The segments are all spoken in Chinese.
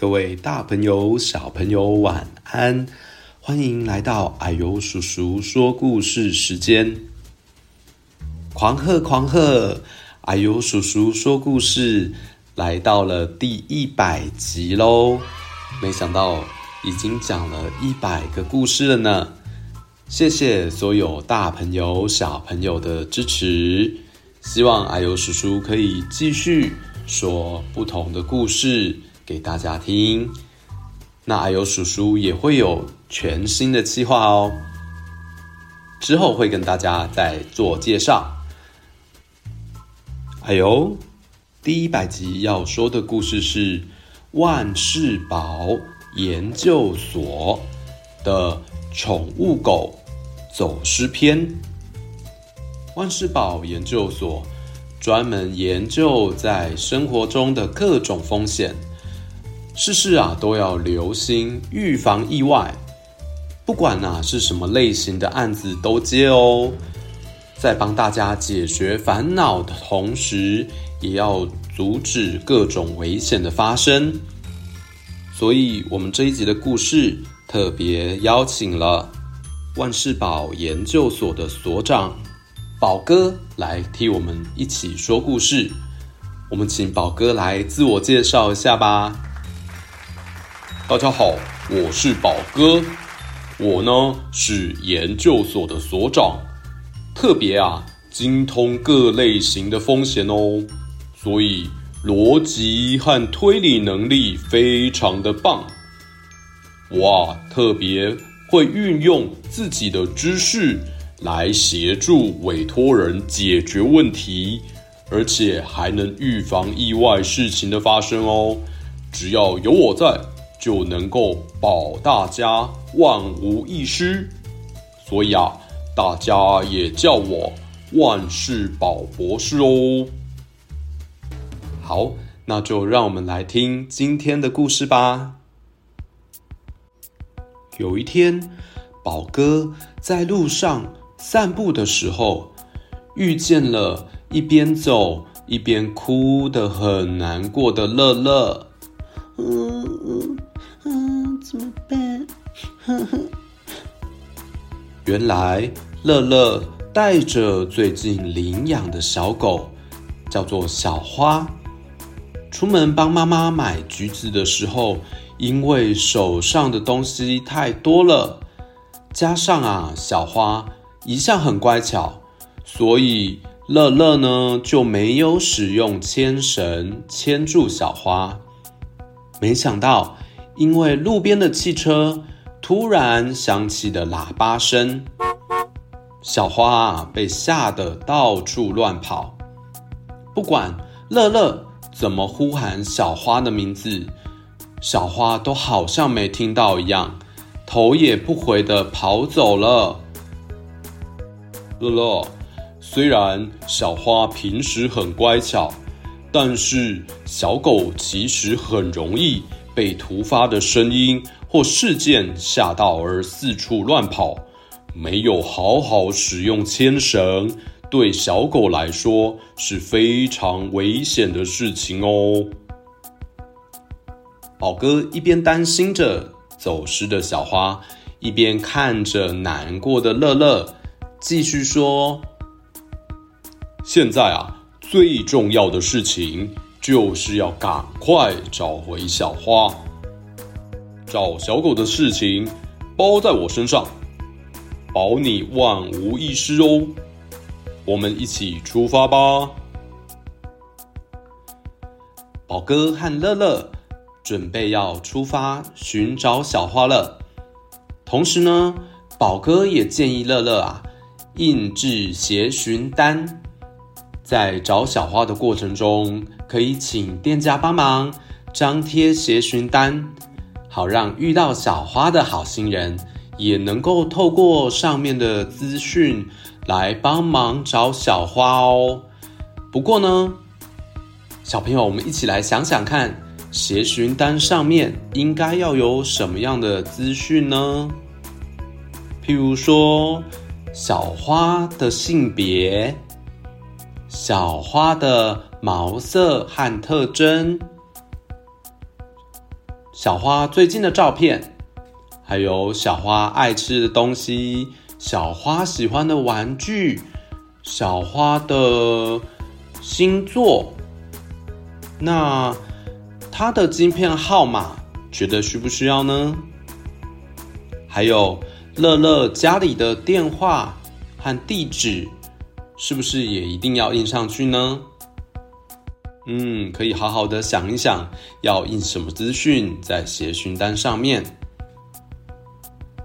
各位大朋友、小朋友，晚安！欢迎来到啊呦叔叔说故事时间。狂贺狂贺！啊呦叔叔说故事来到了第一百集喽！没想到已经讲了一百个故事了呢。谢谢所有大朋友、小朋友的支持，希望阿尤叔叔可以继续说不同的故事给大家听。那阿尤叔叔也会有全新的计划哦，之后会跟大家再做介绍。啊呦，第一百集要说的故事是万事宝研究所的宠物狗走失篇。万事宝研究所专门研究在生活中的各种风险，事事啊都要留心预防意外。不管啊是什么类型的案子都接哦，在帮大家解决烦恼的同时，也要阻止各种危险的发生。所以，我们这一集的故事特别邀请了万事宝研究所的所长宝哥来替我们一起说故事。我们请宝哥来自我介绍一下吧。大家好，我是宝哥，我呢是研究所的所长，特别啊精通各类型的风险哦，所以。逻辑和推理能力非常的棒，哇！特别会运用自己的知识来协助委托人解决问题，而且还能预防意外事情的发生哦。只要有我在，就能够保大家万无一失。所以啊，大家也叫我万事宝博士哦。好，那就让我们来听今天的故事吧。有一天，宝哥在路上散步的时候，遇见了一边走一边哭得很难过的乐乐。嗯嗯嗯，怎么办？原来，乐乐带着最近领养的小狗，叫做小花。出门帮妈妈买橘子的时候，因为手上的东西太多了，加上啊，小花一向很乖巧，所以乐乐呢就没有使用牵绳牵住小花。没想到，因为路边的汽车突然响起的喇叭声，小花啊被吓得到处乱跑。不管乐乐。怎么呼喊小花的名字，小花都好像没听到一样，头也不回地跑走了。乐乐，虽然小花平时很乖巧，但是小狗其实很容易被突发的声音或事件吓到而四处乱跑，没有好好使用牵绳。对小狗来说是非常危险的事情哦。宝哥一边担心着走失的小花，一边看着难过的乐乐，继续说：“现在啊，最重要的事情就是要赶快找回小花。找小狗的事情包在我身上，保你万无一失哦。”我们一起出发吧！宝哥和乐乐准备要出发寻找小花了。同时呢，宝哥也建议乐乐啊，印制协寻单，在找小花的过程中，可以请店家帮忙张贴协寻单，好让遇到小花的好心人也能够透过上面的资讯。来帮忙找小花哦。不过呢，小朋友，我们一起来想想看，协寻单上面应该要有什么样的资讯呢？譬如说，小花的性别、小花的毛色和特征、小花最近的照片，还有小花爱吃的东西，小花喜欢的玩具，小花的星座。那她的晶片号码，觉得需不需要呢？还有乐乐家里的电话和地址，是不是也一定要印上去呢？嗯，可以好好的想一想，要印什么资讯在协寻单上面。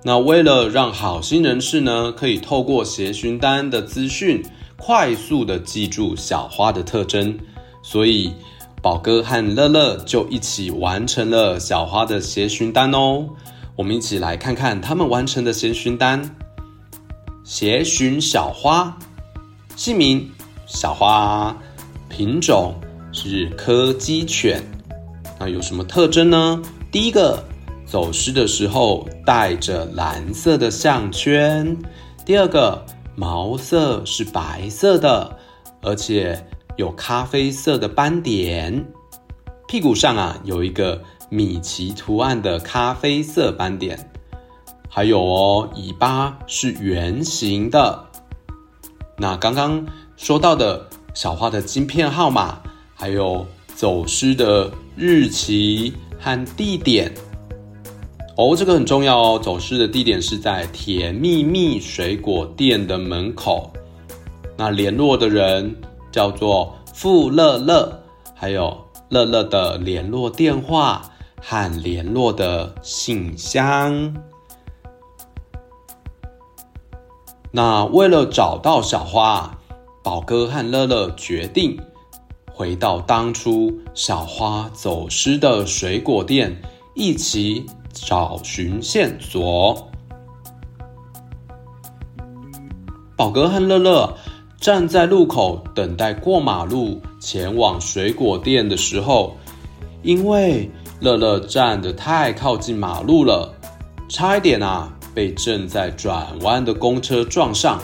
那为了让好心人士呢，可以透过协寻单的资讯，快速的记住小花的特征，所以宝哥和乐乐就一起完成了小花的协寻单哦。我们一起来看看他们完成的协寻单。协寻小花，姓名小花，品种。是柯基犬，那有什么特征呢？第一个，走失的时候带着蓝色的项圈；第二个，毛色是白色的，而且有咖啡色的斑点，屁股上啊有一个米奇图案的咖啡色斑点，还有哦，尾巴是圆形的。那刚刚说到的小花的晶片号码。还有走失的日期和地点哦，这个很重要哦。走失的地点是在甜蜜蜜水果店的门口。那联络的人叫做傅乐乐，还有乐乐的联络电话和联络的信箱。那为了找到小花，宝哥和乐乐决定。回到当初小花走失的水果店，一起找寻线索。宝哥和乐乐站在路口等待过马路前往水果店的时候，因为乐乐站得太靠近马路了，差一点啊被正在转弯的公车撞上，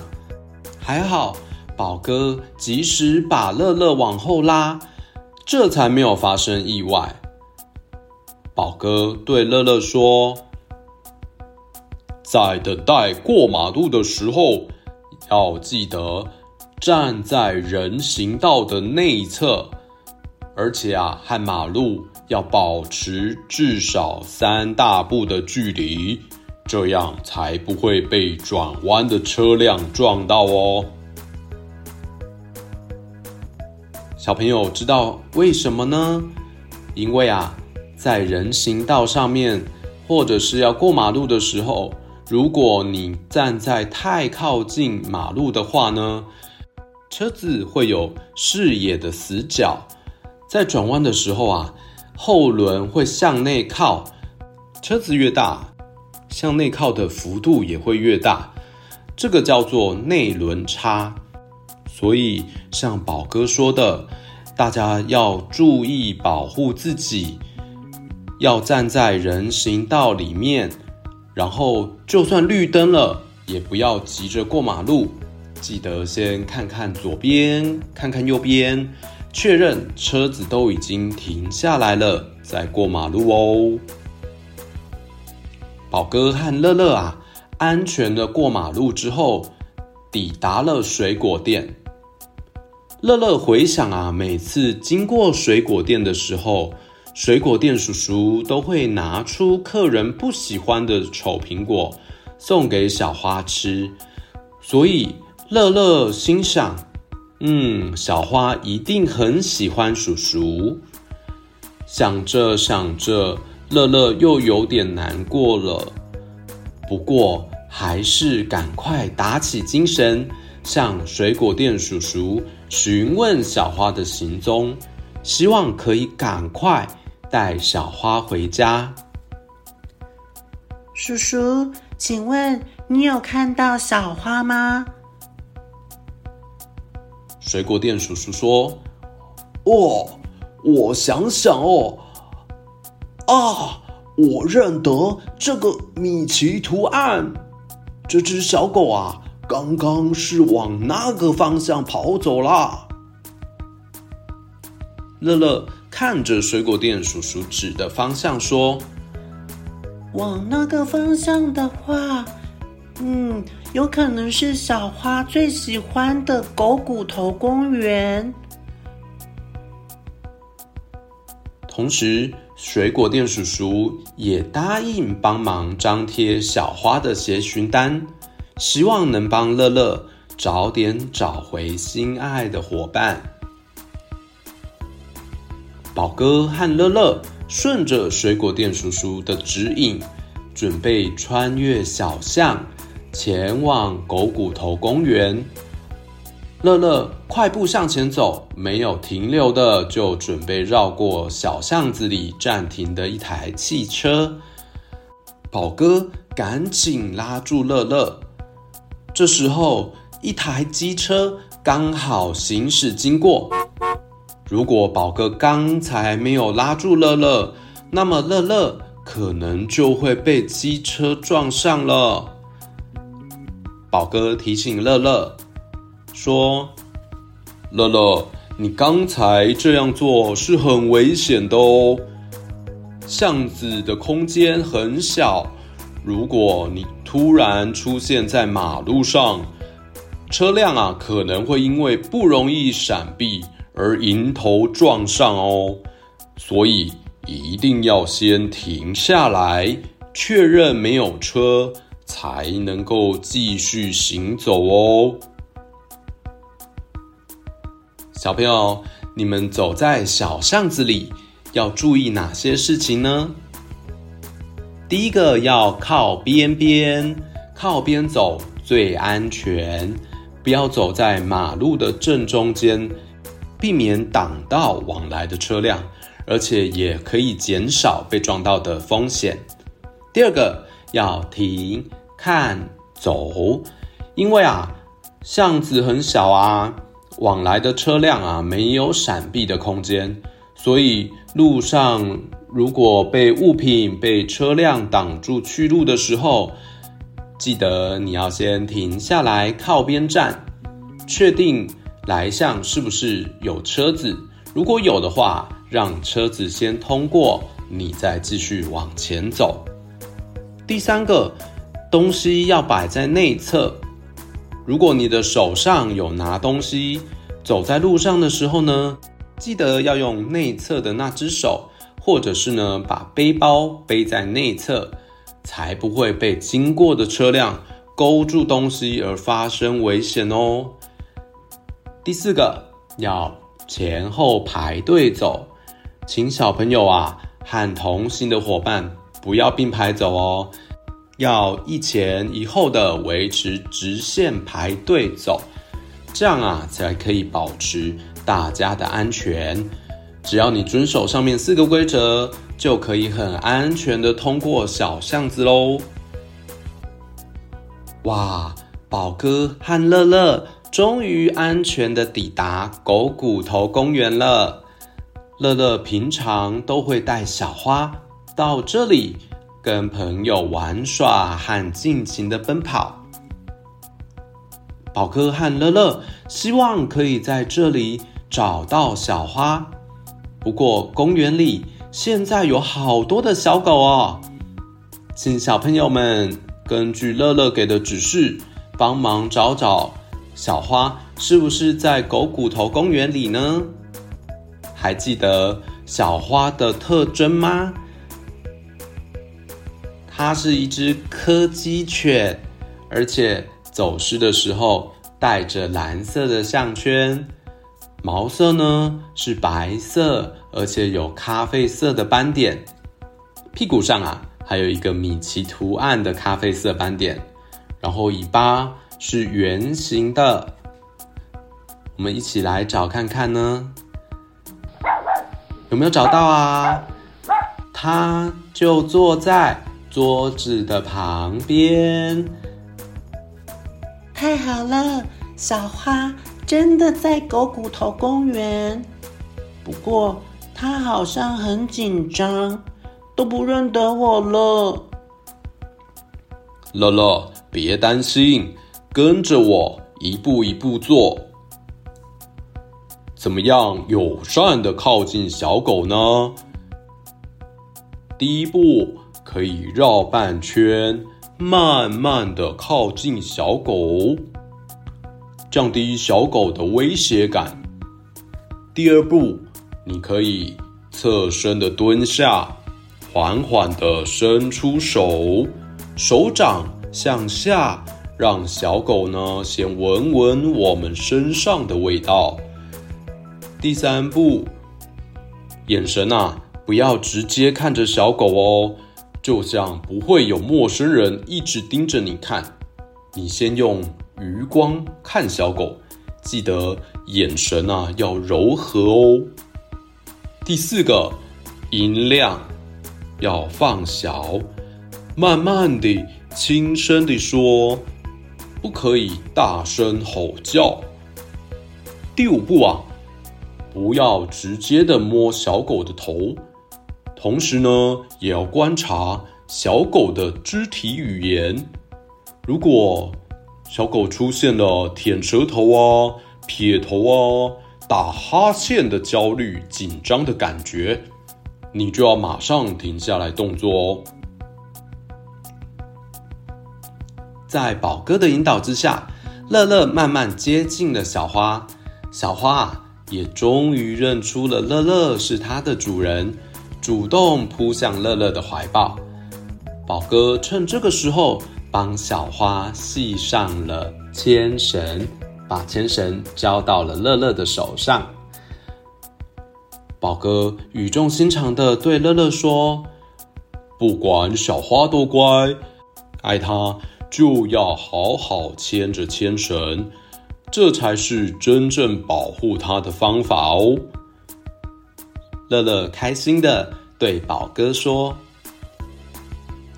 还好。宝哥及时把乐乐往后拉，这才没有发生意外。宝哥对乐乐说：“在等待过马路的时候，要记得站在人行道的内侧，而且啊，和马路要保持至少三大步的距离，这样才不会被转弯的车辆撞到哦。”小朋友知道为什么呢？因为啊，在人行道上面，或者是要过马路的时候，如果你站在太靠近马路的话呢，车子会有视野的死角，在转弯的时候啊，后轮会向内靠，车子越大，向内靠的幅度也会越大，这个叫做内轮差。所以，像宝哥说的，大家要注意保护自己，要站在人行道里面，然后就算绿灯了，也不要急着过马路，记得先看看左边，看看右边，确认车子都已经停下来了，再过马路哦。宝哥和乐乐啊，安全的过马路之后，抵达了水果店。乐乐回想啊，每次经过水果店的时候，水果店叔叔都会拿出客人不喜欢的丑苹果送给小花吃，所以乐乐心想：嗯，小花一定很喜欢叔叔。想着想着，乐乐又有点难过了，不过还是赶快打起精神。向水果店叔叔询问小花的行踪，希望可以赶快带小花回家。叔叔，请问你有看到小花吗？水果店叔叔说：“哦，我想想哦，啊，我认得这个米奇图案，这只小狗啊。”刚刚是往那个方向跑走啦。乐乐看着水果店叔叔指的方向说：“往那个方向的话，嗯，有可能是小花最喜欢的狗骨头公园。同时，水果店叔叔也答应帮忙张贴小花的协寻单，希望能帮乐乐早点找回心爱的伙伴。宝哥和乐乐顺着水果店叔叔的指引，准备穿越小巷，前往狗骨头公园。乐乐快步向前走，没有停留的，就准备绕过小巷子里暂停的一台汽车。宝哥赶紧拉住乐乐。这时候，一台机车刚好行驶经过。如果宝哥刚才没有拉住乐乐，那么乐乐可能就会被机车撞上了。宝哥提醒乐乐。说：“乐乐，你刚才这样做是很危险的哦。巷子的空间很小，如果你突然出现在马路上，车辆啊可能会因为不容易闪避而迎头撞上哦。所以一定要先停下来，确认没有车，才能够继续行走哦。”小朋友，你们走在小巷子里，要注意哪些事情呢？第一个要靠边边，靠边走最安全，不要走在马路的正中间，避免挡到往来的车辆，而且也可以减少被撞到的风险。第二个要停、看、走，因为啊，巷子很小啊。往来的车辆啊，没有闪避的空间，所以路上如果被物品、被车辆挡住去路的时候，记得你要先停下来靠边站，确定来向是不是有车子。如果有的话，让车子先通过，你再继续往前走。第三个，东西要摆在内侧。如果你的手上有拿东西，走在路上的时候呢，记得要用内侧的那只手，或者是呢，把背包背在内侧，才不会被经过的车辆勾住东西而发生危险哦。第四个，要前后排队走，请小朋友啊和同行的伙伴不要并排走哦。要一前一后的维持直线排队走，这样啊才可以保持大家的安全。只要你遵守上面四个规则，就可以很安全的通过小巷子喽。哇，宝哥和乐乐终于安全的抵达狗骨头公园了。乐乐平常都会带小花到这里。跟朋友玩耍和尽情的奔跑，宝哥和乐乐希望可以在这里找到小花。不过公园里现在有好多的小狗哦，请小朋友们根据乐乐给的指示，帮忙找找小花是不是在狗骨头公园里呢？还记得小花的特征吗？它是一只柯基犬，而且走失的时候带着蓝色的项圈，毛色呢是白色，而且有咖啡色的斑点，屁股上啊还有一个米奇图案的咖啡色斑点，然后尾巴是圆形的。我们一起来找看看呢，有没有找到啊？它就坐在。桌子的旁边，太好了！小花真的在狗骨头公园，不过它好像很紧张，都不认得我了。乐乐，别担心，跟着我一步一步做。怎么样，友善的靠近小狗呢？第一步。可以绕半圈，慢慢的靠近小狗，降低小狗的威胁感。第二步，你可以侧身的蹲下，缓缓的伸出手，手掌向下，让小狗呢先闻闻我们身上的味道。第三步，眼神啊，不要直接看着小狗哦。就像不会有陌生人一直盯着你看，你先用余光看小狗，记得眼神啊要柔和哦。第四个，音量要放小，慢慢地、轻声地说，不可以大声吼叫。第五步啊，不要直接的摸小狗的头。同时呢，也要观察小狗的肢体语言。如果小狗出现了舔舌头啊、撇头啊、打哈欠的焦虑、紧张的感觉，你就要马上停下来动作哦。在宝哥的引导之下，乐乐慢慢接近了小花。小花也终于认出了乐乐是它的主人。主动扑向乐乐的怀抱，宝哥趁这个时候帮小花系上了牵绳，把牵绳交到了乐乐的手上。宝哥语重心长地对乐乐说：“不管小花多乖，爱它就要好好牵着牵绳，这才是真正保护它的方法哦。”乐乐开心的对宝哥说：“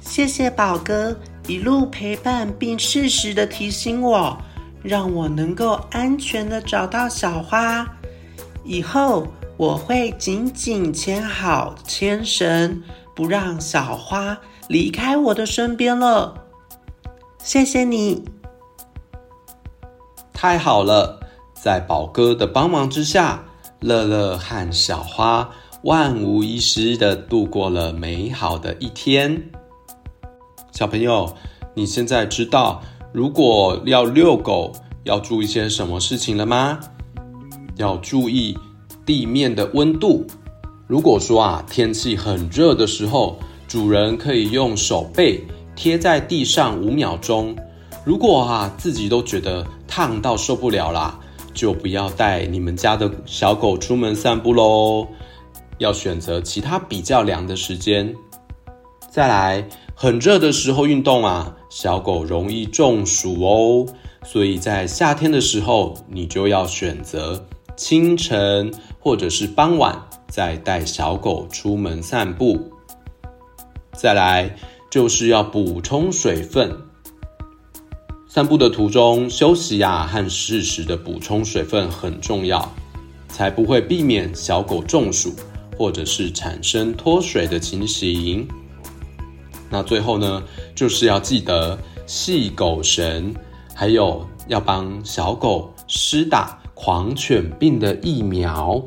谢谢宝哥一路陪伴，并适时的提醒我，让我能够安全的找到小花。以后我会紧紧牵好牵绳，不让小花离开我的身边了。谢谢你，太好了！在宝哥的帮忙之下，乐乐和小花。”万无一失的度过了美好的一天。小朋友，你现在知道如果要遛狗要注意些什么事情了吗？要注意地面的温度。如果说啊，天气很热的时候，主人可以用手背贴在地上五秒钟。如果啊，自己都觉得烫到受不了啦，就不要带你们家的小狗出门散步喽。要选择其他比较凉的时间。再来，很热的时候运动啊，小狗容易中暑哦。所以在夏天的时候，你就要选择清晨或者是傍晚再带小狗出门散步。再来，就是要补充水分。散步的途中休息呀，和适时的补充水分很重要，才不会避免小狗中暑。或者是产生脱水的情形，那最后呢，就是要记得系狗绳，还有要帮小狗施打狂犬病的疫苗。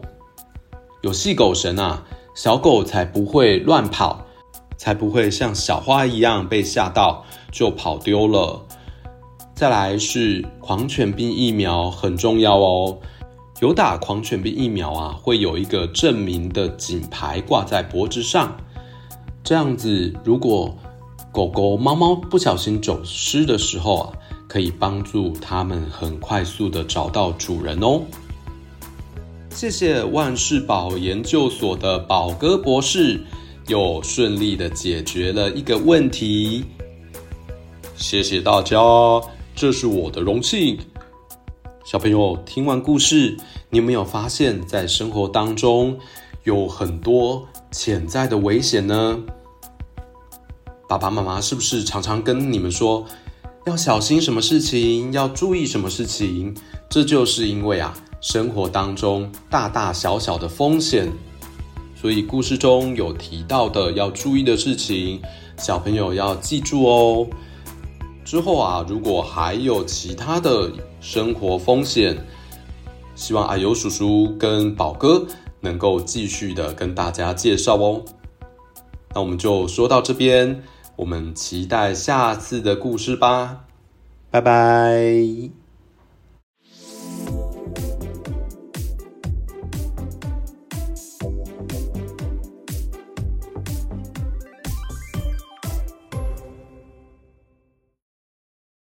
有系狗绳啊，小狗才不会乱跑，才不会像小花一样被吓到就跑丢了。再来是狂犬病疫苗很重要哦。有打狂犬病疫苗啊，会有一个证明的警牌挂在脖子上。这样子，如果狗狗、猫猫不小心走失的时候啊，可以帮助它们很快速的找到主人哦。谢谢万事宝研究所的宝哥博士，又顺利的解决了一个问题。谢谢大家，这是我的荣幸。小朋友听完故事，你有没有发现，在生活当中有很多潜在的危险呢？爸爸妈妈是不是常常跟你们说，要小心什么事情，要注意什么事情？这就是因为啊，生活当中大大小小的风险，所以故事中有提到的要注意的事情，小朋友要记住哦。之后啊，如果还有其他的生活风险，希望阿尤叔叔跟宝哥能够继续的跟大家介绍哦。那我们就说到这边，我们期待下次的故事吧，拜拜。